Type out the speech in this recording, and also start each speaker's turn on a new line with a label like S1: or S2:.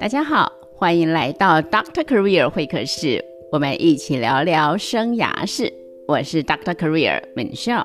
S1: 大家好欢迎来到 doctor career 会客室我们一起聊聊生涯事我是 doctor career michelle